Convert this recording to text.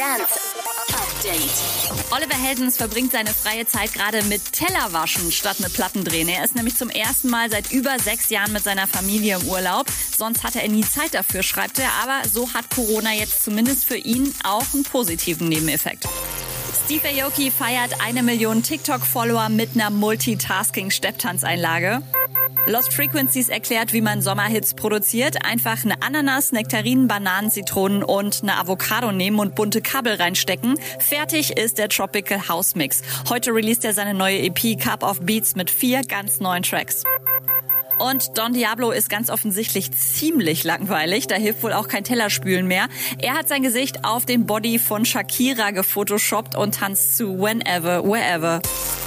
Dance Update. Oliver Heldens verbringt seine freie Zeit gerade mit Tellerwaschen statt mit Plattendrehen. Er ist nämlich zum ersten Mal seit über sechs Jahren mit seiner Familie im Urlaub. Sonst hatte er nie Zeit dafür, schreibt er. Aber so hat Corona jetzt zumindest für ihn auch einen positiven Nebeneffekt. Steve Aoki feiert eine Million TikTok-Follower mit einer Multitasking-Stepptanzeinlage. Lost Frequencies erklärt, wie man Sommerhits produziert. Einfach eine Ananas, Nektarinen, Bananen, Zitronen und eine Avocado nehmen und bunte Kabel reinstecken. Fertig ist der Tropical House Mix. Heute released er seine neue EP Cup of Beats mit vier ganz neuen Tracks. Und Don Diablo ist ganz offensichtlich ziemlich langweilig. Da hilft wohl auch kein Tellerspülen mehr. Er hat sein Gesicht auf den Body von Shakira gefotoshoppt und tanzt zu Whenever, Wherever.